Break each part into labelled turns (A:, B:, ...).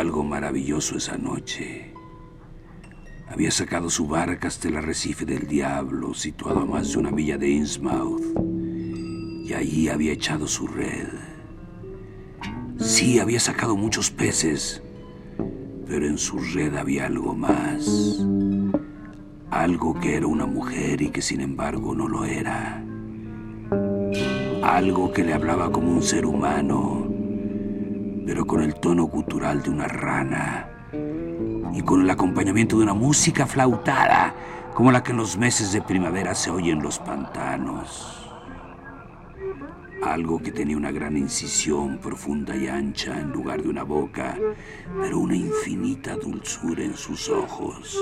A: algo maravilloso esa noche. Había sacado su barca hasta el arrecife del diablo, situado a más de una milla de Innsmouth, y allí había echado su red. Sí, había sacado muchos peces, pero en su red había algo más. Algo que era una mujer y que sin embargo no lo era. Algo que le hablaba como un ser humano, pero con el tono gutural de una rana y con el acompañamiento de una música flautada como la que en los meses de primavera se oye en los pantanos. Algo que tenía una gran incisión profunda y ancha en lugar de una boca, pero una infinita dulzura en sus ojos.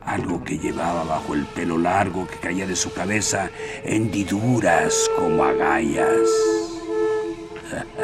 A: Algo que llevaba bajo el pelo largo que caía de su cabeza hendiduras como agallas.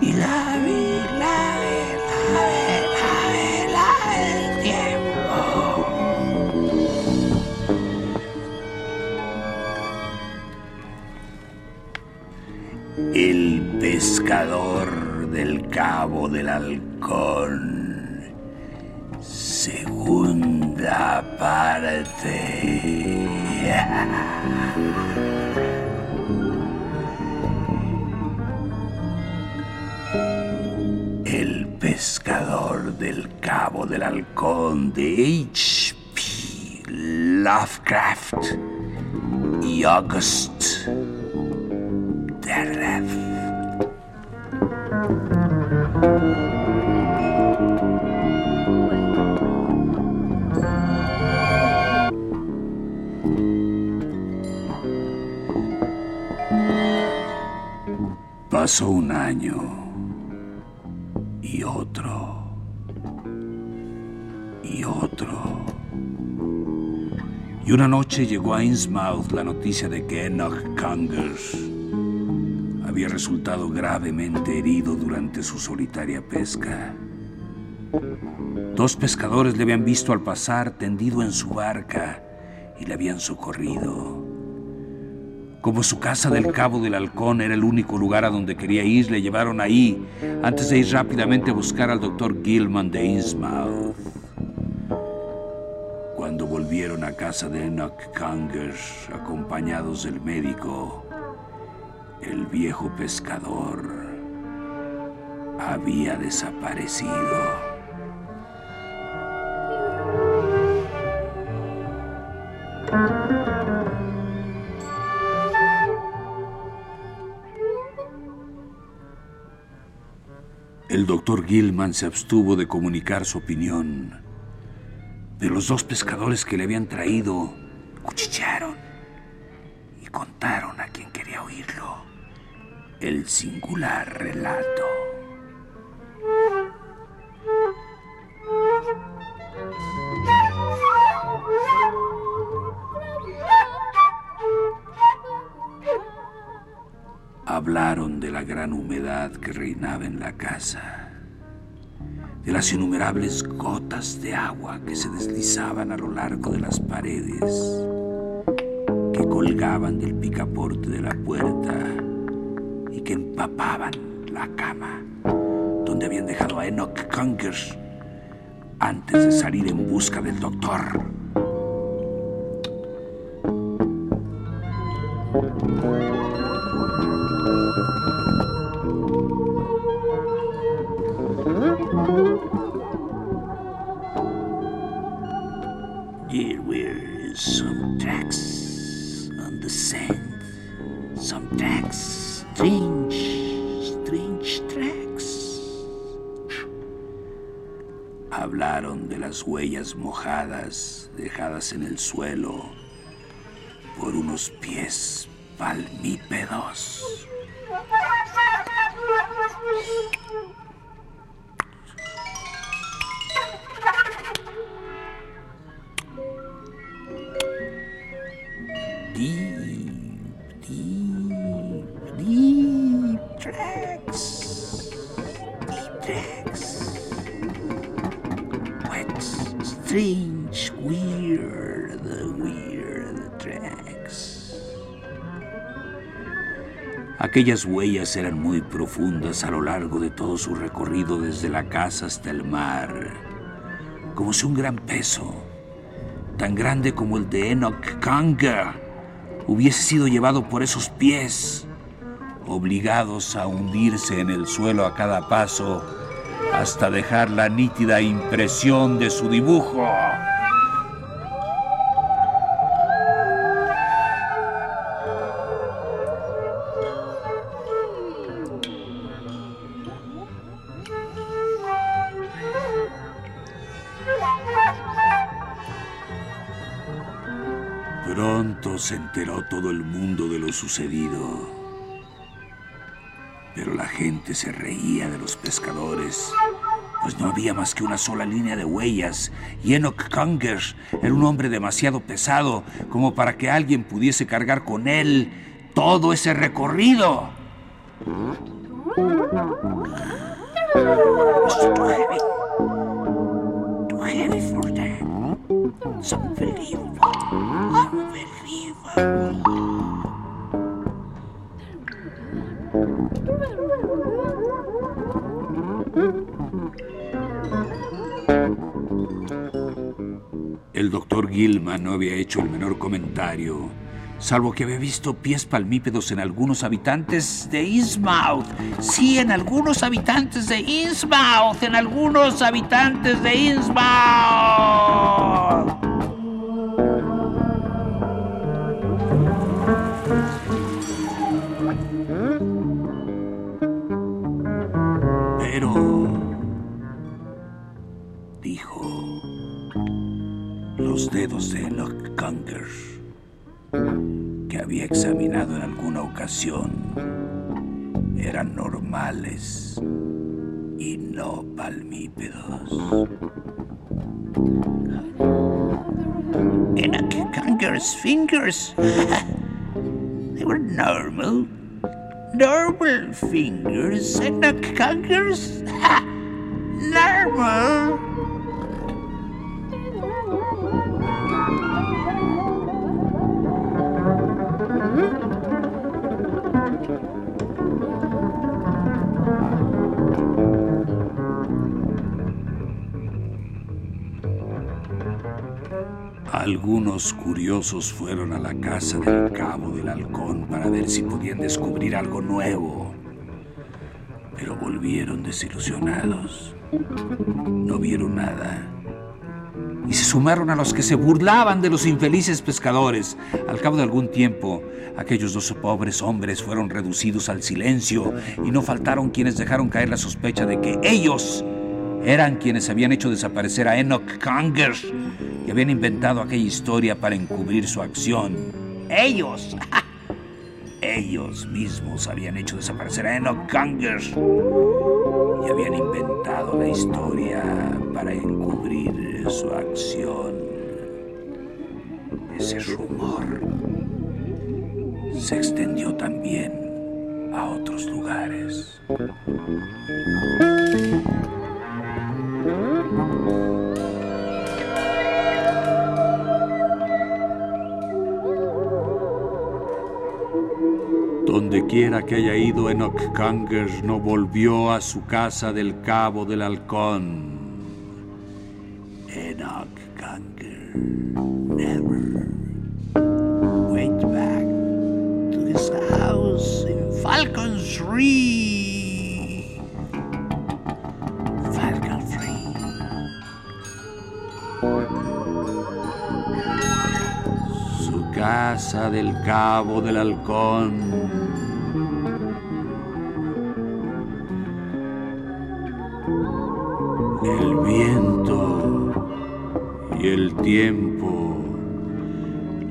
A: Y la ave, la la tiempo. El pescador del Cabo del Halcón. Segunda parte. pescador del Cabo del Halcón de H.P. Lovecraft y August Derleth. Pasó un año Y una noche llegó a Innsmouth la noticia de que Enoch Congers había resultado gravemente herido durante su solitaria pesca. Dos pescadores le habían visto al pasar tendido en su barca y le habían socorrido. Como su casa del Cabo del Halcón era el único lugar a donde quería ir, le llevaron ahí antes de ir rápidamente a buscar al doctor Gilman de Innsmouth. Volvieron a casa de Enoch Congers, acompañados del médico, el viejo pescador había desaparecido. El doctor Gilman se abstuvo de comunicar su opinión. De los dos pescadores que le habían traído, cuchichearon y contaron a quien quería oírlo el singular relato. Hablaron de la gran humedad que reinaba en la casa, de las innumerables gotas de agua que se deslizaban a lo largo de las paredes, que colgaban del picaporte de la puerta y que empapaban la cama donde habían dejado a Enoch Conkers antes de salir en busca del doctor. The. Some tracks, strange, strange tracks. Hablaron de las huellas mojadas dejadas en el suelo por unos pies palmípedos. Aquellas huellas eran muy profundas a lo largo de todo su recorrido desde la casa hasta el mar, como si un gran peso, tan grande como el de Enoch Kanga, hubiese sido llevado por esos pies, obligados a hundirse en el suelo a cada paso hasta dejar la nítida impresión de su dibujo. Se enteró todo el mundo de lo sucedido. Pero la gente se reía de los pescadores, pues no había más que una sola línea de huellas, y Enoch Conger era un hombre demasiado pesado como para que alguien pudiese cargar con él todo ese recorrido. It's too El doctor Gilman no había hecho el menor comentario, salvo que había visto pies palmípedos en algunos habitantes de Innsmouth. Sí, en algunos habitantes de Innsmouth, en algunos habitantes de Innsmouth. Palmípedos. Enoch Conger's fingers, they were normal. Normal fingers, Enoch Conger's, normal. Algunos curiosos fueron a la casa del cabo del halcón para ver si podían descubrir algo nuevo, pero volvieron desilusionados. No vieron nada. Y se sumaron a los que se burlaban de los infelices pescadores. Al cabo de algún tiempo, aquellos dos pobres hombres fueron reducidos al silencio y no faltaron quienes dejaron caer la sospecha de que ellos eran quienes habían hecho desaparecer a Enoch Conger y habían inventado aquella historia para encubrir su acción. Ellos, ellos mismos habían hecho desaparecer a Enoch Conger y habían inventado la historia para encubrir su acción. Ese rumor se extendió también a otros lugares. Donde quiera que haya ido Enoch Conger no volvió a su casa del Cabo del Halcón. Del Cabo del Halcón. El viento y el tiempo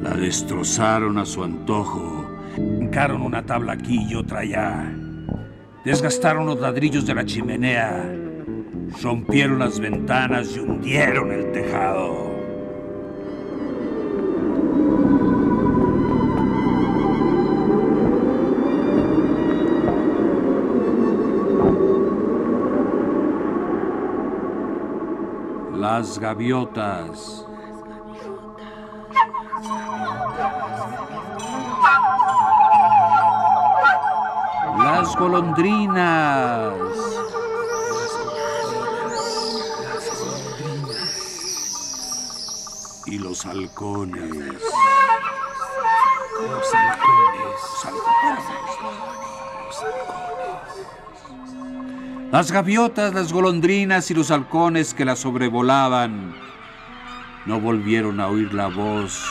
A: la destrozaron a su antojo. Hincaron una tabla aquí y otra allá. Desgastaron los ladrillos de la chimenea. Rompieron las ventanas y hundieron el tejado. Las gaviotas. Las golondrinas. Y los halcones.
B: Los halcones.
A: Las gaviotas, las golondrinas y los halcones que la sobrevolaban no volvieron a oír la voz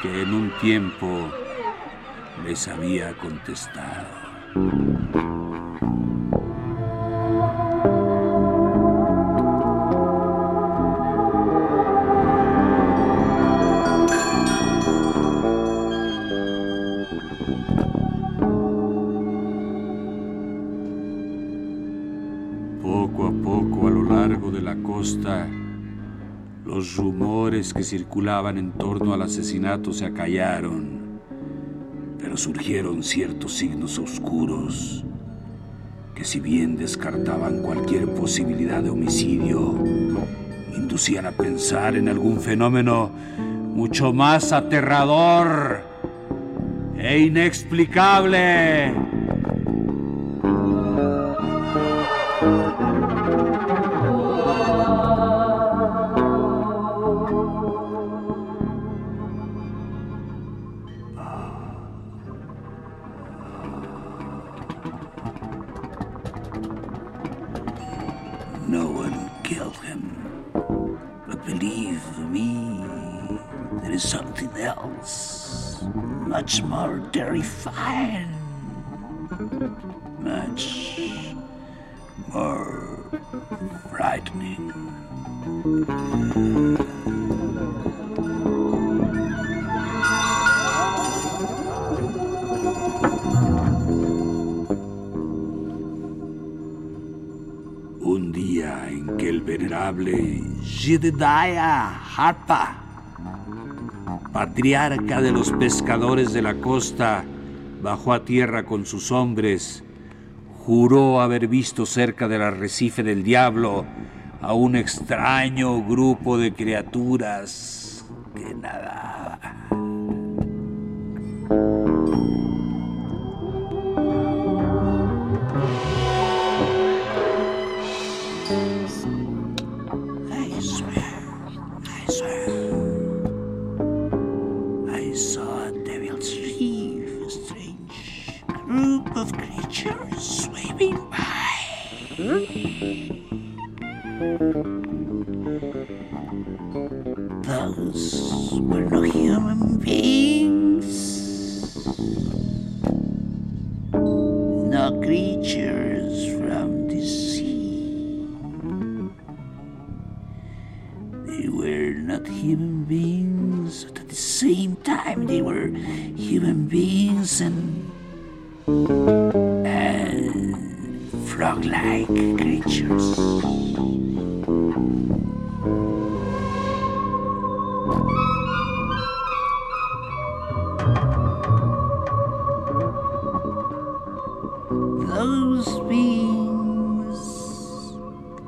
A: que en un tiempo les había contestado. Que circulaban en torno al asesinato se acallaron, pero surgieron ciertos signos oscuros que si bien descartaban cualquier posibilidad de homicidio, inducían a pensar en algún fenómeno mucho más aterrador e inexplicable. Un día en que el venerable Jedediah Harpa, patriarca de los pescadores de la costa, bajó a tierra con sus hombres, juró haber visto cerca del arrecife del diablo a un extraño grupo de criaturas que nadaba. I saw a devil's reef, strange group of creatures swimming by. Those were no human beings. No creatures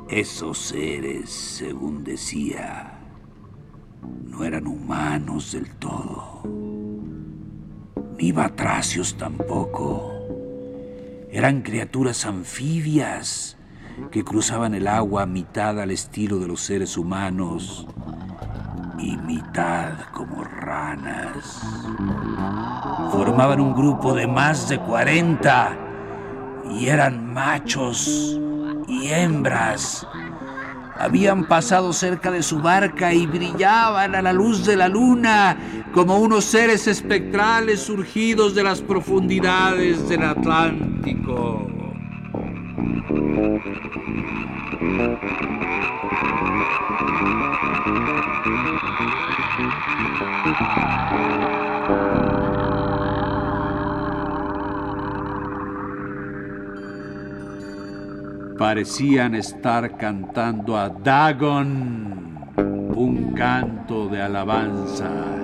A: esos seres, según decía, no eran humanos del todo, ni batracios tampoco. Eran criaturas anfibias que cruzaban el agua mitad al estilo de los seres humanos y mitad como ranas. Formaban un grupo de más de 40 y eran machos y hembras. Habían pasado cerca de su barca y brillaban a la luz de la luna como unos seres espectrales surgidos de las profundidades del Atlántico. Parecían estar cantando a Dagon un canto de alabanza.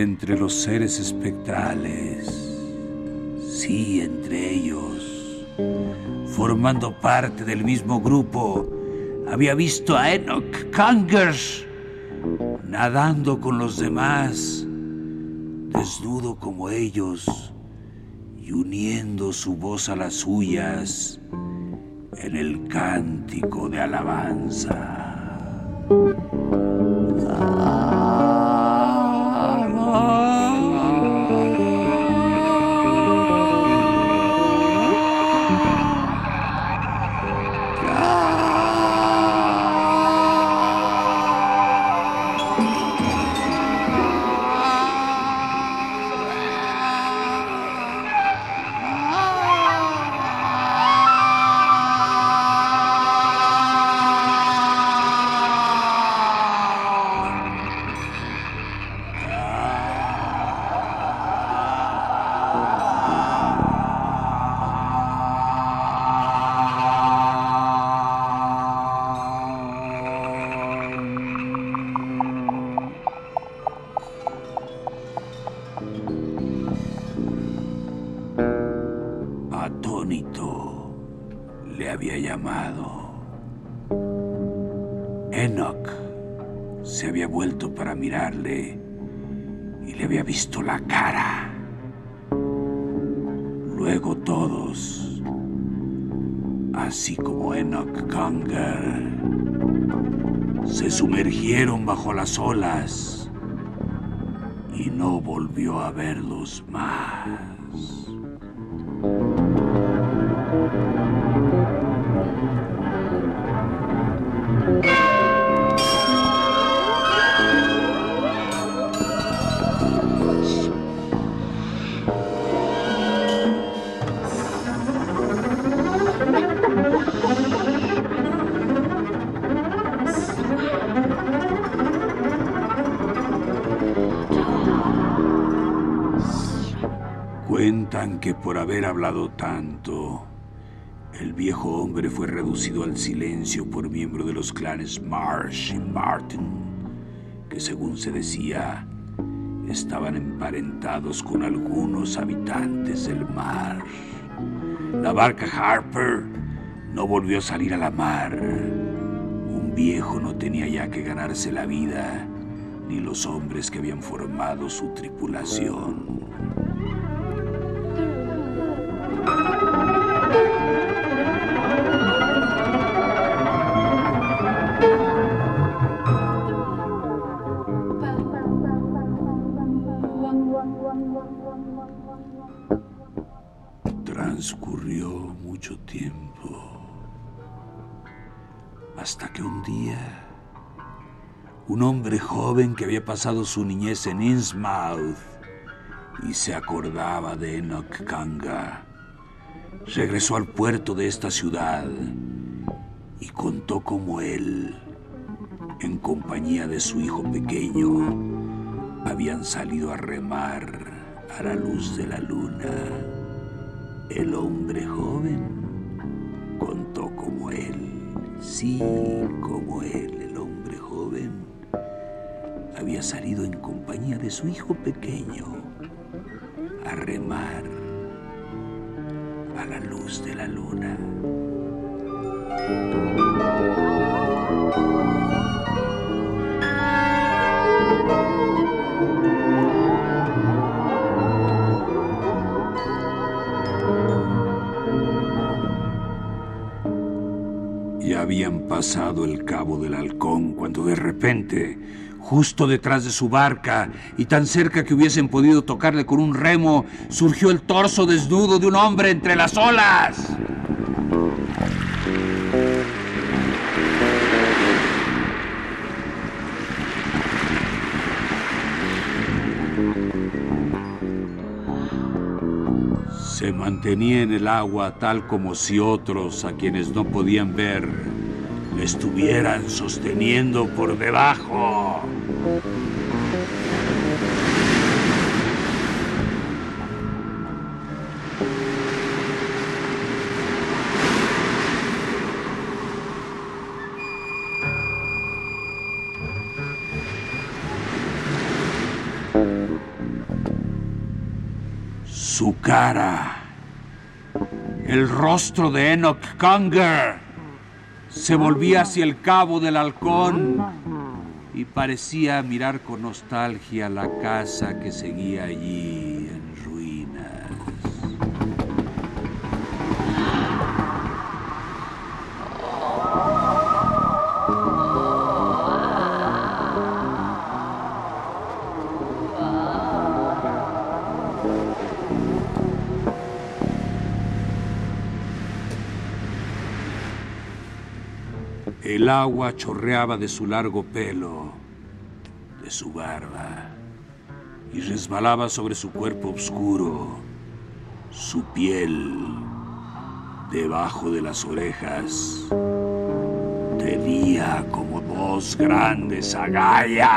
A: Entre los seres espectrales, sí, entre ellos, formando parte del mismo grupo, había visto a Enoch Kangers nadando con los demás, desnudo como ellos, y uniendo su voz a las suyas en el cántico de alabanza. Le había llamado. Enoch se había vuelto para mirarle y le había visto la cara. Luego todos, así como Enoch Conger, se sumergieron bajo las olas y no volvió a verlos más. Cuentan que por haber hablado tanto, el viejo hombre fue reducido al silencio por miembro de los clanes Marsh y Martin, que según se decía, estaban emparentados con algunos habitantes del mar. La barca Harper no volvió a salir a la mar. Un viejo no tenía ya que ganarse la vida, ni los hombres que habían formado su tripulación. Transcurrió mucho tiempo hasta que un día un hombre joven que había pasado su niñez en Innsmouth y se acordaba de Enoch Kanga. Regresó al puerto de esta ciudad y contó cómo él, en compañía de su hijo pequeño, habían salido a remar a la luz de la luna. El hombre joven contó como él, sí, como él, el hombre joven, había salido en compañía de su hijo pequeño a remar a la luz de la luna. Pasado el cabo del halcón cuando de repente, justo detrás de su barca y tan cerca que hubiesen podido tocarle con un remo, surgió el torso desnudo de un hombre entre las olas. Se mantenía en el agua tal como si otros, a quienes no podían ver, estuvieran sosteniendo por debajo. Su cara, el rostro de Enoch Conger, se volvía hacia el cabo del halcón y parecía mirar con nostalgia la casa que seguía allí agua chorreaba de su largo pelo, de su barba, y resbalaba sobre su cuerpo oscuro, su piel, debajo de las orejas. Tenía como dos grandes agallas.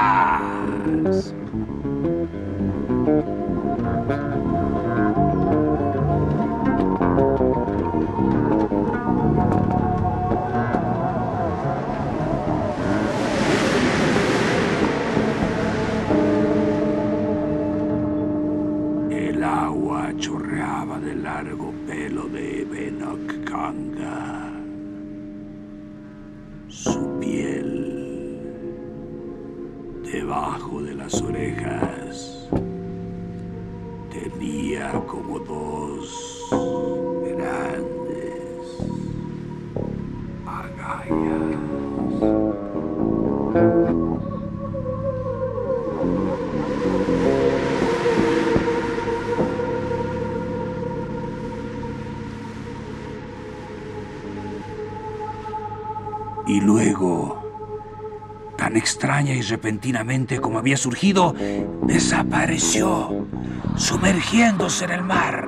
A: Como dos grandes agallas. Y luego, tan extraña y repentinamente como había surgido, desapareció, sumergiéndose en el mar.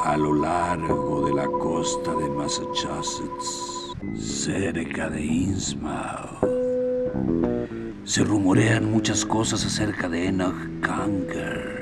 A: A lo largo de la costa de Massachusetts, cerca de Innsmouth, se rumorean muchas cosas acerca de Enoch Conger.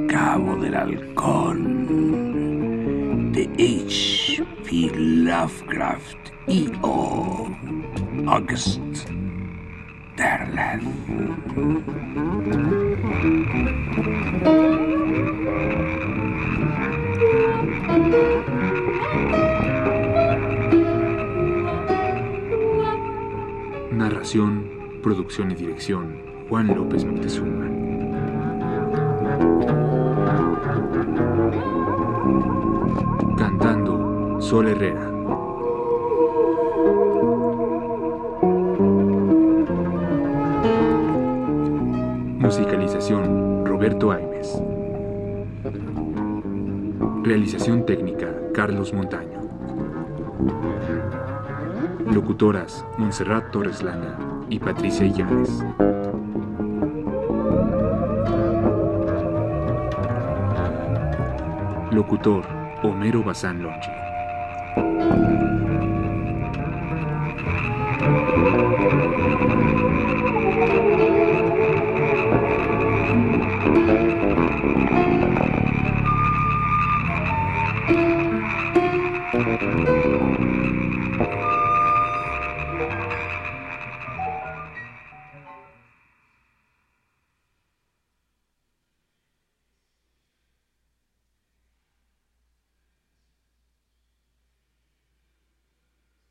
A: Cabo del Halcón de H.P. Lovecraft y O. August Derleth.
B: Narración, producción y dirección, Juan López Moctezuma. Sol Herrera. Musicalización, Roberto Aimes. Realización técnica, Carlos Montaño. Locutoras, Montserrat Torres Lana y Patricia Illanes. Locutor, Homero Bazán Lonche.